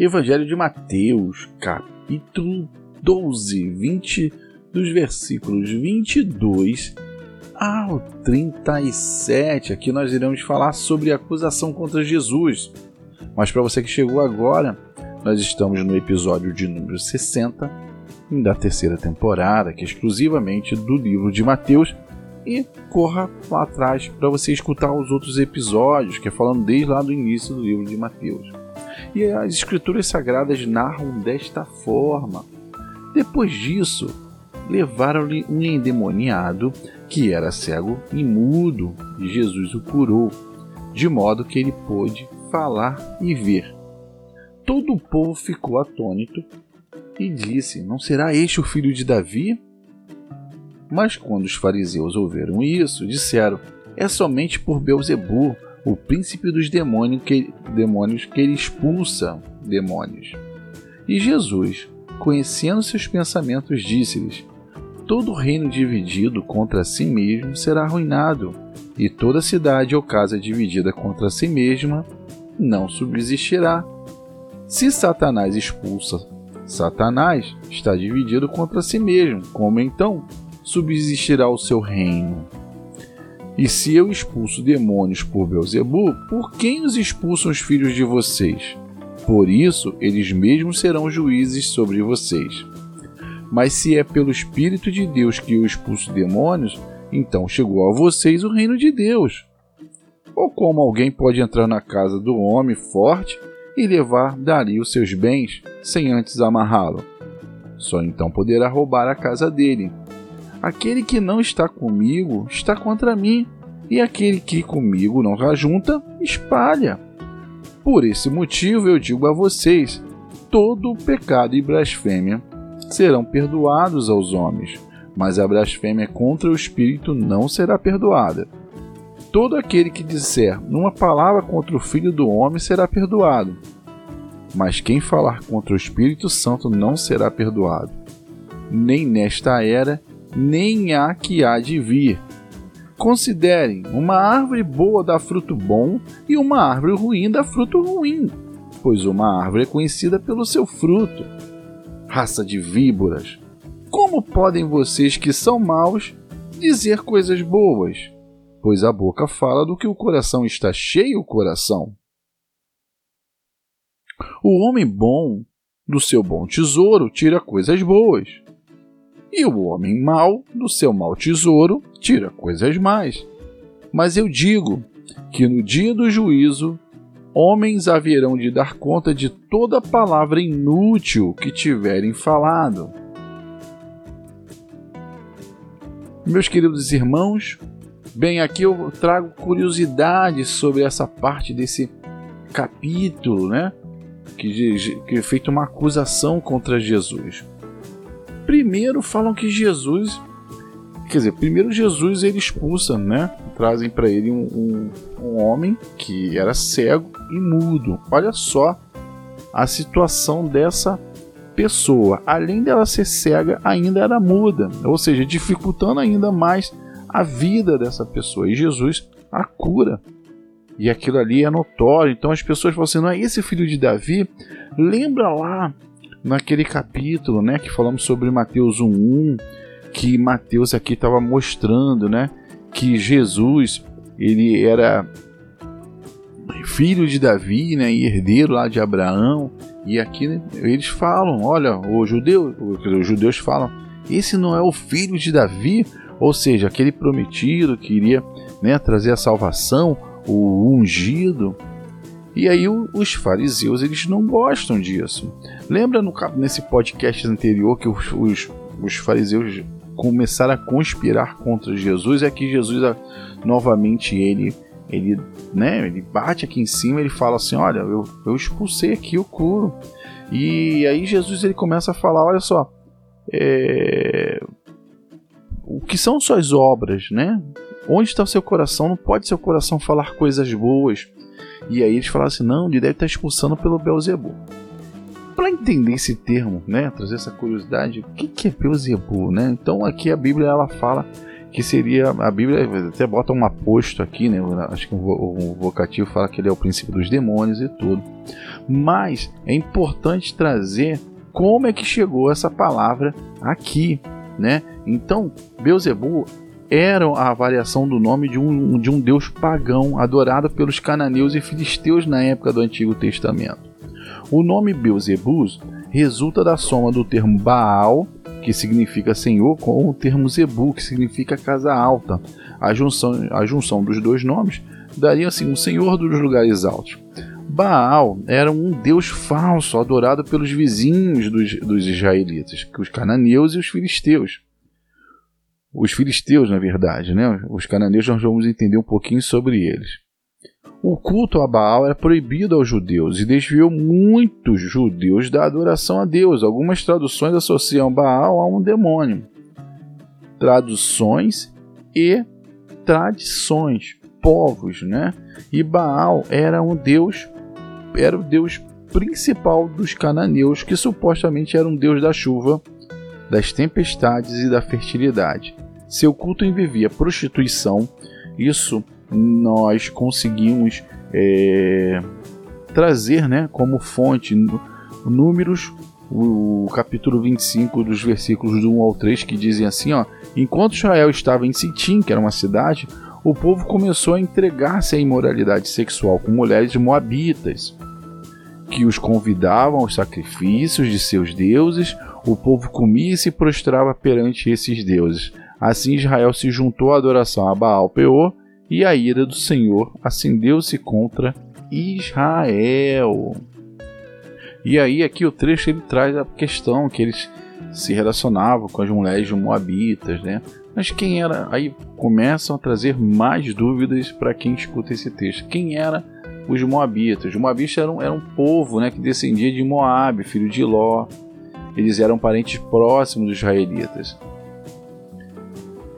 Evangelho de Mateus, capítulo 12, 20, dos versículos 22 ao 37. Aqui nós iremos falar sobre a acusação contra Jesus. Mas para você que chegou agora, nós estamos no episódio de número 60 da terceira temporada, que é exclusivamente do livro de Mateus. E corra lá atrás para você escutar os outros episódios, que é falando desde lá do início do livro de Mateus. E as escrituras sagradas narram desta forma. Depois disso, levaram-lhe um endemoniado que era cego e mudo, e Jesus o curou, de modo que ele pôde falar e ver. Todo o povo ficou atônito e disse: Não será este o filho de Davi? Mas quando os fariseus ouviram isso, disseram: É somente por Beuzebu, o príncipe dos demônios que, demônios que ele expulsa demônios. E Jesus, conhecendo seus pensamentos, disse-lhes: Todo reino dividido contra si mesmo será arruinado, e toda cidade ou casa dividida contra si mesma não subsistirá. Se Satanás expulsa Satanás, está dividido contra si mesmo, como então subsistirá o seu reino? E se eu expulso demônios por Beuzebu, por quem os expulsam os filhos de vocês? Por isso, eles mesmos serão juízes sobre vocês. Mas se é pelo Espírito de Deus que eu expulso demônios, então chegou a vocês o reino de Deus. Ou como alguém pode entrar na casa do homem forte e levar dali os seus bens sem antes amarrá-lo? Só então poderá roubar a casa dele. Aquele que não está comigo está contra mim, e aquele que comigo não ajunta, espalha. Por esse motivo eu digo a vocês: todo pecado e blasfêmia serão perdoados aos homens, mas a blasfêmia contra o Espírito não será perdoada. Todo aquele que disser uma palavra contra o Filho do Homem será perdoado, mas quem falar contra o Espírito Santo não será perdoado, nem nesta era, nem a que há de vir. Considerem: uma árvore boa dá fruto bom e uma árvore ruim dá fruto ruim, pois uma árvore é conhecida pelo seu fruto. Raça de víboras, como podem vocês que são maus dizer coisas boas? Pois a boca fala do que o coração está cheio coração. O homem bom do seu bom tesouro tira coisas boas e o homem mau, do seu mau tesouro, tira coisas mais. Mas eu digo que no dia do juízo, homens haverão de dar conta de toda palavra inútil que tiverem falado. Meus queridos irmãos, bem, aqui eu trago curiosidades sobre essa parte desse capítulo, né? Que, que é feita uma acusação contra Jesus. Primeiro falam que Jesus, quer dizer, primeiro Jesus ele expulsa, né? Trazem para ele um, um, um homem que era cego e mudo. Olha só a situação dessa pessoa, além dela ser cega, ainda era muda, ou seja, dificultando ainda mais a vida dessa pessoa. E Jesus a cura. E aquilo ali é notório. Então as pessoas falam assim: não é esse filho de Davi? Lembra lá naquele capítulo, né, que falamos sobre Mateus 1:1, que Mateus aqui estava mostrando, né, que Jesus ele era filho de Davi, né, e herdeiro lá de Abraão. E aqui né, eles falam, olha, os judeus, os judeus falam, esse não é o filho de Davi, ou seja, aquele prometido que iria né, trazer a salvação, o ungido. E aí os fariseus eles não gostam disso. Lembra no, nesse podcast anterior que os, os, os fariseus começaram a conspirar contra Jesus? É que Jesus novamente ele ele, né, ele bate aqui em cima, ele fala assim, olha, eu, eu expulsei aqui o curo. E aí Jesus ele começa a falar, olha só, é... o que são suas obras, né? Onde está o seu coração? Não pode seu coração falar coisas boas. E aí eles falaram assim: não, ele deve estar expulsando pelo Belzebu. Para entender esse termo, né, trazer essa curiosidade, o que, que é Belzebu, né? Então aqui a Bíblia ela fala que seria a Bíblia até bota um aposto aqui, né? Acho que o vocativo fala que ele é o princípio dos demônios e tudo. Mas é importante trazer como é que chegou essa palavra aqui, né? Então, Beuzebu era a variação do nome de um, de um deus pagão adorado pelos cananeus e filisteus na época do Antigo Testamento. O nome Beuzebus resulta da soma do termo Baal, que significa senhor, com o termo Zebu, que significa casa alta. A junção, a junção dos dois nomes daria assim um senhor dos lugares altos. Baal era um deus falso adorado pelos vizinhos dos, dos israelitas, os cananeus e os filisteus. Os filisteus, na verdade, né? Os cananeus nós vamos entender um pouquinho sobre eles. O culto a Baal era proibido aos judeus e desviou muitos judeus da adoração a Deus. Algumas traduções associam Baal a um demônio. Traduções e tradições, povos, né? E Baal era um deus, era o deus principal dos cananeus, que supostamente era um deus da chuva, das tempestades e da fertilidade. Seu culto envolvia prostituição, isso nós conseguimos é, trazer né, como fonte números, o capítulo 25 dos versículos do 1 ao 3, que dizem assim: ó, Enquanto Israel estava em Sitim, que era uma cidade, o povo começou a entregar-se à imoralidade sexual com mulheres moabitas, que os convidavam aos sacrifícios de seus deuses. O povo comia e se prostrava perante esses deuses. Assim Israel se juntou à adoração a Baal Peor e a ira do Senhor acendeu-se contra Israel. E aí aqui o trecho ele traz a questão que eles se relacionavam com as mulheres moabitas, né? Mas quem era? Aí começam a trazer mais dúvidas para quem escuta esse texto. Quem era os moabitas? Os moabitas eram, eram um povo, né, que descendia de Moabe, filho de Ló. Eles eram parentes próximos dos israelitas.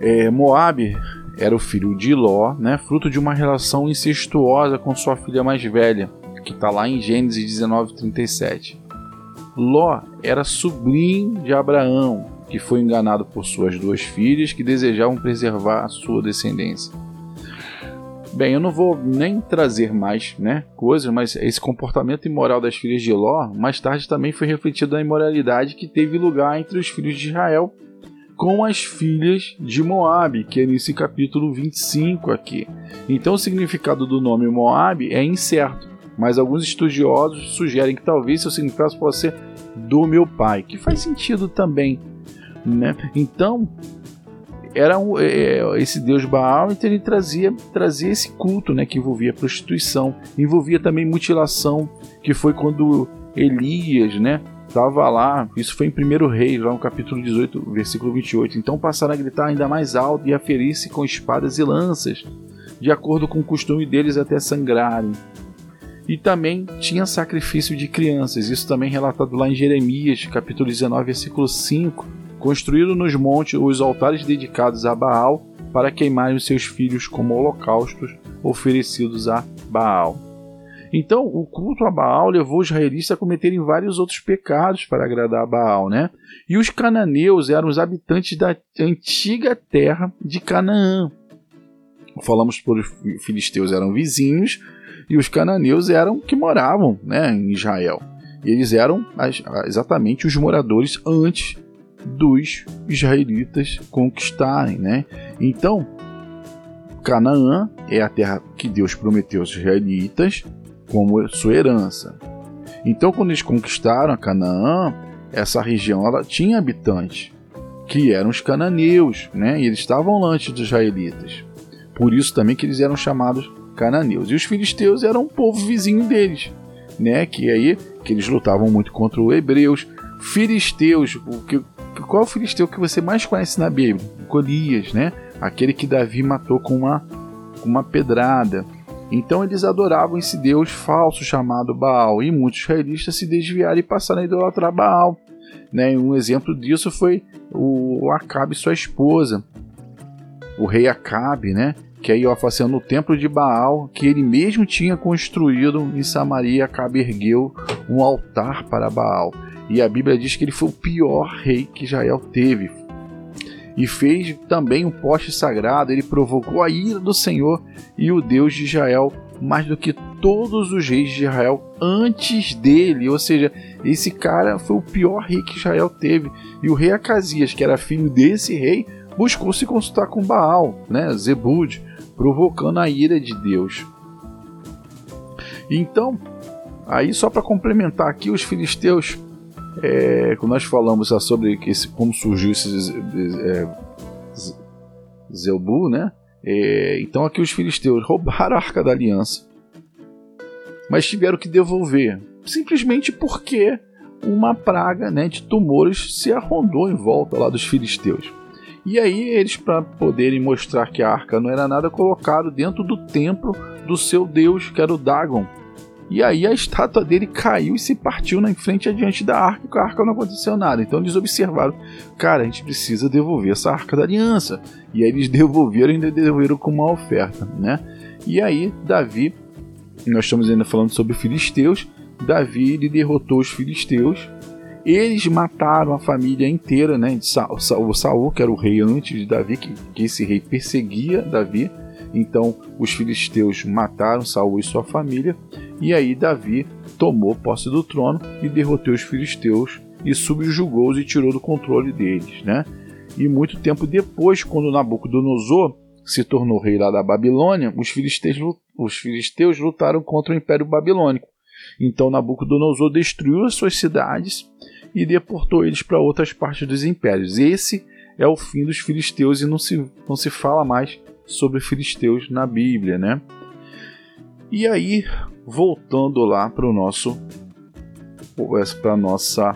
É, Moabe era o filho de Ló, né, fruto de uma relação incestuosa com sua filha mais velha, que está lá em Gênesis 19:37. Ló era sobrinho de Abraão, que foi enganado por suas duas filhas que desejavam preservar a sua descendência. Bem, eu não vou nem trazer mais né, coisas, mas esse comportamento imoral das filhas de Ló mais tarde também foi refletido na imoralidade que teve lugar entre os filhos de Israel com as filhas de Moabe, que é nesse capítulo 25 aqui. Então o significado do nome Moabe é incerto, mas alguns estudiosos sugerem que talvez seu significado possa ser do meu pai, que faz sentido também, né? Então era um, é, é, esse deus Baal, então ele trazia, trazia esse culto, né, que envolvia prostituição, envolvia também mutilação, que foi quando Elias, né, estava lá, isso foi em 1 Reis, lá no capítulo 18, versículo 28. Então passaram a gritar ainda mais alto e a ferir-se com espadas e lanças, de acordo com o costume deles até sangrarem. E também tinha sacrifício de crianças, isso também relatado lá em Jeremias, capítulo 19, versículo 5. Construíram nos montes os altares dedicados a Baal para queimarem os seus filhos como holocaustos oferecidos a Baal. Então, o culto a Baal levou os israelitas a cometerem vários outros pecados para agradar a Baal, né? E os cananeus eram os habitantes da antiga terra de Canaã. Falamos por os filisteus eram vizinhos e os cananeus eram que moravam, né, em Israel. E eles eram as, exatamente os moradores antes dos israelitas conquistarem, né? Então, Canaã é a terra que Deus prometeu aos israelitas como sua herança. Então, quando eles conquistaram Canaã, essa região ela tinha habitantes, que eram os cananeus, né? E eles estavam antes dos israelitas. Por isso também que eles eram chamados cananeus. E os filisteus eram um povo vizinho deles, né? Que aí que eles lutavam muito contra os hebreus. Filisteus, o que, qual é o filisteu que você mais conhece na Bíblia? Golias, né? Aquele que Davi matou com uma, com uma pedrada. Então eles adoravam esse deus falso chamado Baal, e muitos israelitas se desviaram e passaram a idolatrar Baal. Né? Um exemplo disso foi o Acabe e sua esposa, o rei Acabe, né? que aí ofaciando o templo de Baal, que ele mesmo tinha construído em Samaria, Acabe ergueu um altar para Baal. E a Bíblia diz que ele foi o pior rei que Israel teve. e fez também um poste sagrado. Ele provocou a ira do Senhor e o Deus de Israel mais do que todos os reis de Israel antes dele. Ou seja, esse cara foi o pior rei que Israel teve. E o rei Acasias, que era filho desse rei, buscou se consultar com Baal, né, Zebud, provocando a ira de Deus. Então, aí só para complementar aqui, os filisteus é, quando nós falamos sobre esse, como surgiu esse é, Zeubu, né? É, então aqui os filisteus roubaram a Arca da Aliança, mas tiveram que devolver, simplesmente porque uma praga né, de tumores se arrondou em volta lá dos filisteus. E aí eles, para poderem mostrar que a arca não era nada, colocaram dentro do templo do seu deus, que era o Dagon, e aí a estátua dele caiu e se partiu na frente adiante da arca, e com a arca não aconteceu nada. Então eles observaram, cara, a gente precisa devolver essa arca da aliança. E aí eles devolveram e ainda devolveram com uma oferta, né? E aí Davi, nós estamos ainda falando sobre filisteus, Davi ele derrotou os filisteus. Eles mataram a família inteira, né? De Saul, Saul, que era o rei antes de Davi, que, que esse rei perseguia Davi. Então os filisteus mataram Saul e sua família e aí Davi tomou posse do trono e derrotou os filisteus e subjugou-os e tirou do controle deles, né? E muito tempo depois, quando Nabucodonosor se tornou rei lá da Babilônia, os filisteus, os filisteus lutaram contra o Império Babilônico. Então Nabucodonosor destruiu as suas cidades e deportou eles para outras partes dos impérios. Esse é o fim dos filisteus e não se, não se fala mais sobre filisteus na Bíblia, né? E aí, voltando lá para o nosso para nossa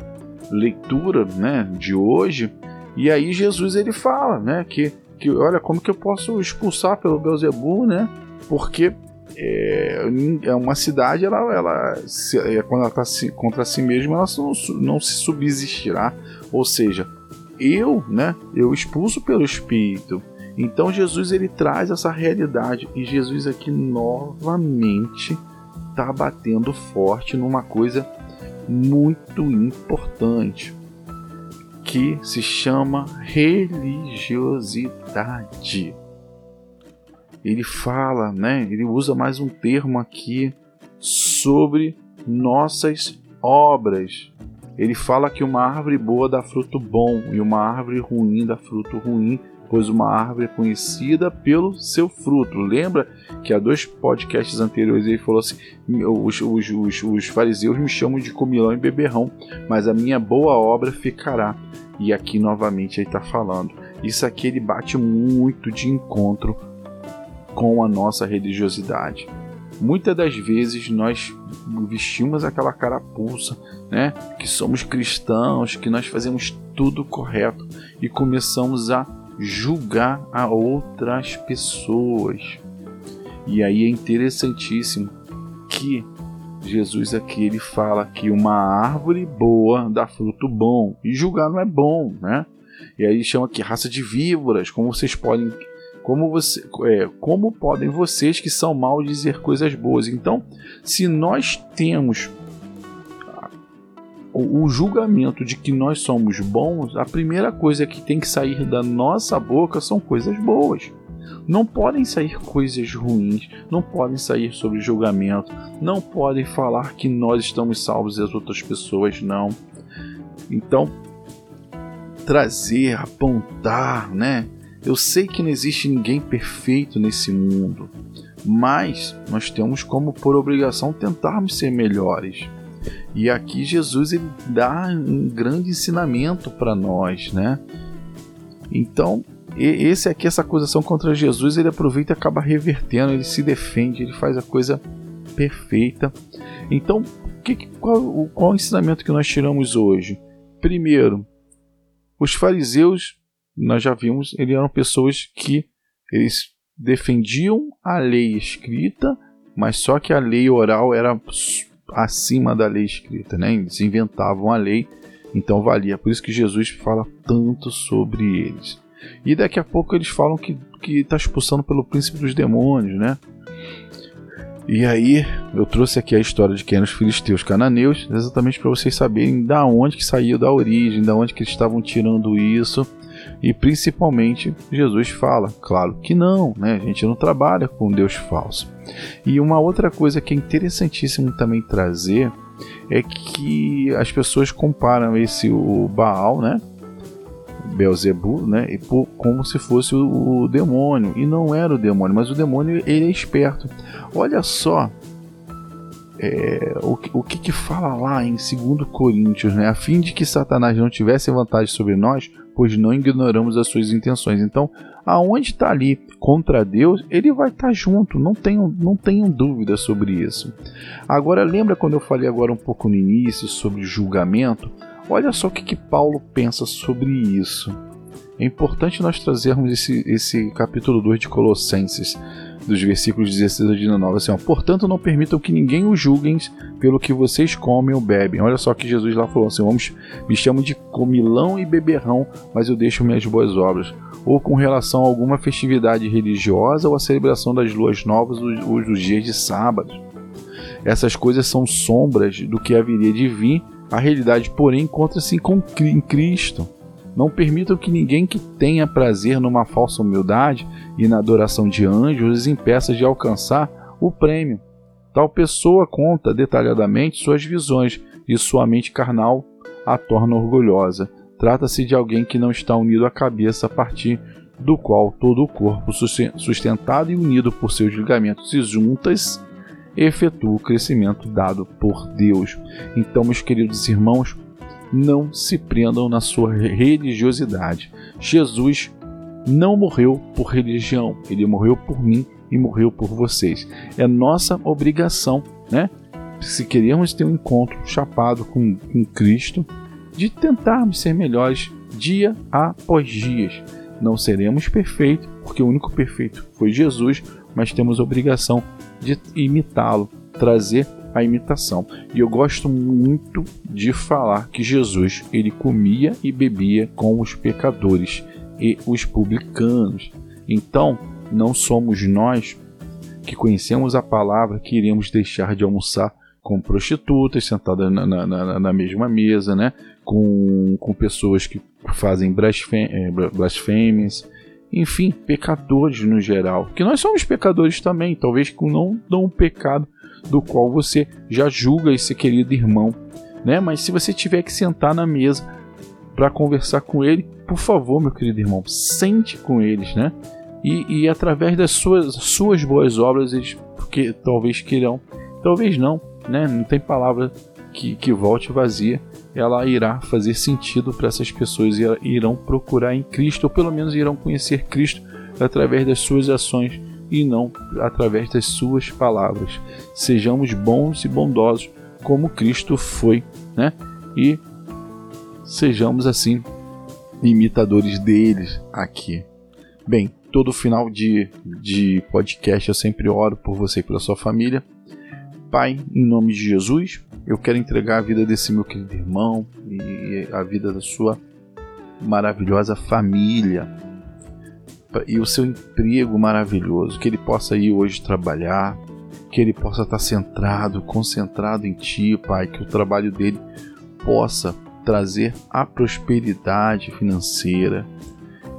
leitura, né, de hoje, e aí Jesus ele fala, né, que, que olha como que eu posso expulsar pelo Beuzebu, né? Porque é, é uma cidade, ela, ela se, é, quando ela está contra si mesma, ela não, não se subsistirá. Ou seja, eu, né, eu expulso pelo Espírito. Então Jesus ele traz essa realidade e Jesus aqui novamente está batendo forte numa coisa muito importante que se chama religiosidade. Ele fala, né? Ele usa mais um termo aqui sobre nossas obras. Ele fala que uma árvore boa dá fruto bom e uma árvore ruim dá fruto ruim pois uma árvore é conhecida pelo seu fruto. Lembra que há dois podcasts anteriores ele falou assim: os, os, os, os fariseus me chamam de comilão e beberrão, mas a minha boa obra ficará. E aqui novamente ele está falando. Isso aqui ele bate muito de encontro com a nossa religiosidade. Muitas das vezes nós vestimos aquela carapuça, né? Que somos cristãos, que nós fazemos tudo correto e começamos a julgar a outras pessoas. E aí é interessantíssimo que Jesus aqui ele fala que uma árvore boa dá fruto bom e julgar não é bom, né? E aí chama aqui raça de víboras, como vocês podem como, você, é, como podem vocês que são mal dizer coisas boas? Então, se nós temos o julgamento de que nós somos bons, a primeira coisa que tem que sair da nossa boca são coisas boas. Não podem sair coisas ruins, não podem sair sobre julgamento, não podem falar que nós estamos salvos e as outras pessoas não. Então, trazer, apontar, né? Eu sei que não existe ninguém perfeito nesse mundo, mas nós temos como por obrigação tentarmos ser melhores. E aqui Jesus ele dá um grande ensinamento para nós, né? Então, esse aqui, essa acusação contra Jesus, ele aproveita e acaba revertendo, ele se defende, ele faz a coisa perfeita. Então, que, qual, qual o ensinamento que nós tiramos hoje? Primeiro, os fariseus, nós já vimos, eles eram pessoas que eles defendiam a lei escrita, mas só que a lei oral era acima da lei escrita, né? Eles inventavam a lei, então valia. Por isso que Jesus fala tanto sobre eles. E daqui a pouco eles falam que que está expulsando pelo príncipe dos demônios, né? E aí eu trouxe aqui a história de quem eram os filisteus cananeus, exatamente para vocês saberem da onde que saiu, da origem, da onde que eles estavam tirando isso. E principalmente Jesus fala, claro que não, né? A gente não trabalha com Deus falso. E uma outra coisa que é interessantíssimo também trazer é que as pessoas comparam esse o Baal, né? Beelzebub, né? E por, como se fosse o, o, demônio. E não era o demônio, mas o demônio ele é esperto. Olha só é, o, o que, que fala lá em 2 Coríntios, né? A fim de que Satanás não tivesse vantagem sobre nós, pois não ignoramos as suas intenções. Então, aonde está ali contra Deus, ele vai estar tá junto, não tenham, não tenham dúvida sobre isso. Agora, lembra quando eu falei agora um pouco no início sobre julgamento? Olha só o que, que Paulo pensa sobre isso. É importante nós trazermos esse, esse capítulo 2 de Colossenses, dos versículos 16 a 19. Assim, ó, Portanto, não permitam que ninguém os julguem pelo que vocês comem ou bebem. Olha só que Jesus lá falou assim: vamos, me chamam de comilão e beberrão, mas eu deixo minhas boas obras. Ou com relação a alguma festividade religiosa ou a celebração das luas novas ou dos dias de sábado. Essas coisas são sombras do que haveria de vir a realidade, porém, encontra-se em Cristo. Não permitam que ninguém que tenha prazer numa falsa humildade e na adoração de anjos os impeça de alcançar o prêmio. Tal pessoa conta detalhadamente suas visões e sua mente carnal a torna orgulhosa. Trata-se de alguém que não está unido à cabeça a partir do qual todo o corpo, sustentado e unido por seus ligamentos e juntas, efetua o crescimento dado por Deus. Então, meus queridos irmãos, não se prendam na sua religiosidade. Jesus não morreu por religião, ele morreu por mim e morreu por vocês. É nossa obrigação, né? Se queremos ter um encontro chapado com, com Cristo, de tentarmos ser melhores dia após dia. Não seremos perfeitos, porque o único perfeito foi Jesus, mas temos a obrigação de imitá-lo, trazer a imitação. E eu gosto muito de falar que Jesus ele comia e bebia com os pecadores e os publicanos. Então, não somos nós que conhecemos a palavra que iremos deixar de almoçar com prostitutas sentadas na, na, na, na mesma mesa, né? com, com pessoas que fazem é, blasfêmias, enfim, pecadores no geral. Que nós somos pecadores também, talvez com não, não um pecado do qual você já julga esse querido irmão, né? Mas se você tiver que sentar na mesa para conversar com ele, por favor, meu querido irmão, sente com eles, né? E, e através das suas, suas boas obras, eles porque talvez queiram, talvez não, né? Não tem palavra que, que volte vazia. Ela irá fazer sentido para essas pessoas e irão procurar em Cristo, ou pelo menos irão conhecer Cristo através das suas ações e não através das suas palavras. Sejamos bons e bondosos como Cristo foi, né? E sejamos assim imitadores deles aqui. Bem, todo final de, de podcast eu sempre oro por você e pela sua família. Pai, em nome de Jesus, eu quero entregar a vida desse meu querido irmão e a vida da sua maravilhosa família e o seu emprego maravilhoso, que ele possa ir hoje trabalhar, que ele possa estar centrado, concentrado em Ti, Pai, que o trabalho dele possa trazer a prosperidade financeira.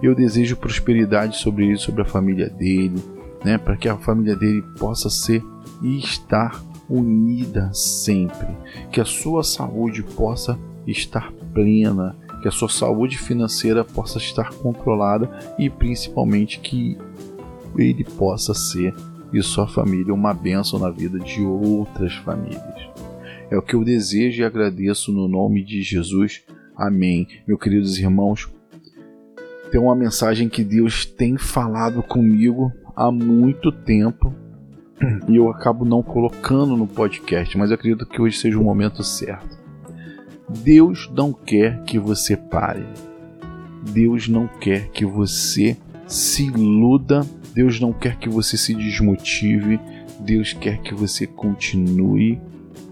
Eu desejo prosperidade sobre ele, sobre a família dele, né, para que a família dele possa ser e estar unida sempre, que a sua saúde possa estar plena, que a sua saúde financeira possa estar controlada e principalmente que ele possa ser e sua família uma bênção na vida de outras famílias. É o que eu desejo e agradeço no nome de Jesus. Amém. Meus queridos irmãos, tem uma mensagem que Deus tem falado comigo há muito tempo e eu acabo não colocando no podcast, mas eu acredito que hoje seja o momento certo. Deus não quer que você pare. Deus não quer que você se iluda. Deus não quer que você se desmotive. Deus quer que você continue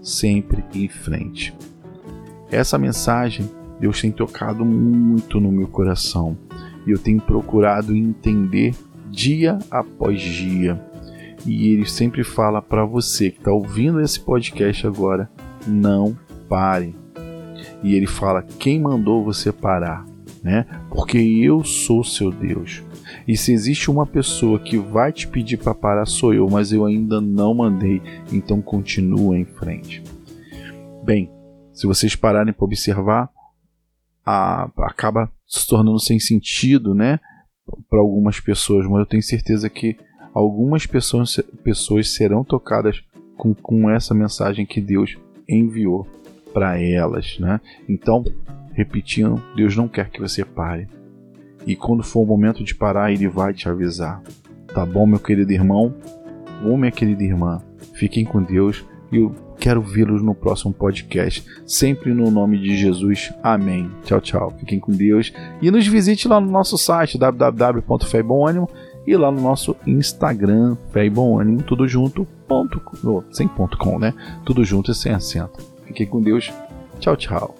sempre em frente. Essa mensagem Deus tem tocado muito no meu coração e eu tenho procurado entender dia após dia. E ele sempre fala para você que está ouvindo esse podcast agora: não pare e ele fala: Quem mandou você parar? né? Porque eu sou seu Deus. E se existe uma pessoa que vai te pedir para parar, sou eu, mas eu ainda não mandei, então continua em frente. Bem, se vocês pararem para observar, a, acaba se tornando sem sentido, né? Para algumas pessoas, mas eu tenho certeza que algumas pessoas, pessoas serão tocadas com, com essa mensagem que Deus enviou para elas, né? Então, repetindo, Deus não quer que você pare. E quando for o momento de parar, ele vai te avisar. Tá bom, meu querido irmão? Ou minha querida irmã? Fiquem com Deus e eu quero vê-los no próximo podcast. Sempre no nome de Jesus. Amém. Tchau, tchau. Fiquem com Deus. E nos visite lá no nosso site www.feibomanimo e lá no nosso Instagram, Fé tudo junto, ponto, sem ponto com, né? Tudo junto e sem acento. Fiquem com Deus. Tchau, tchau.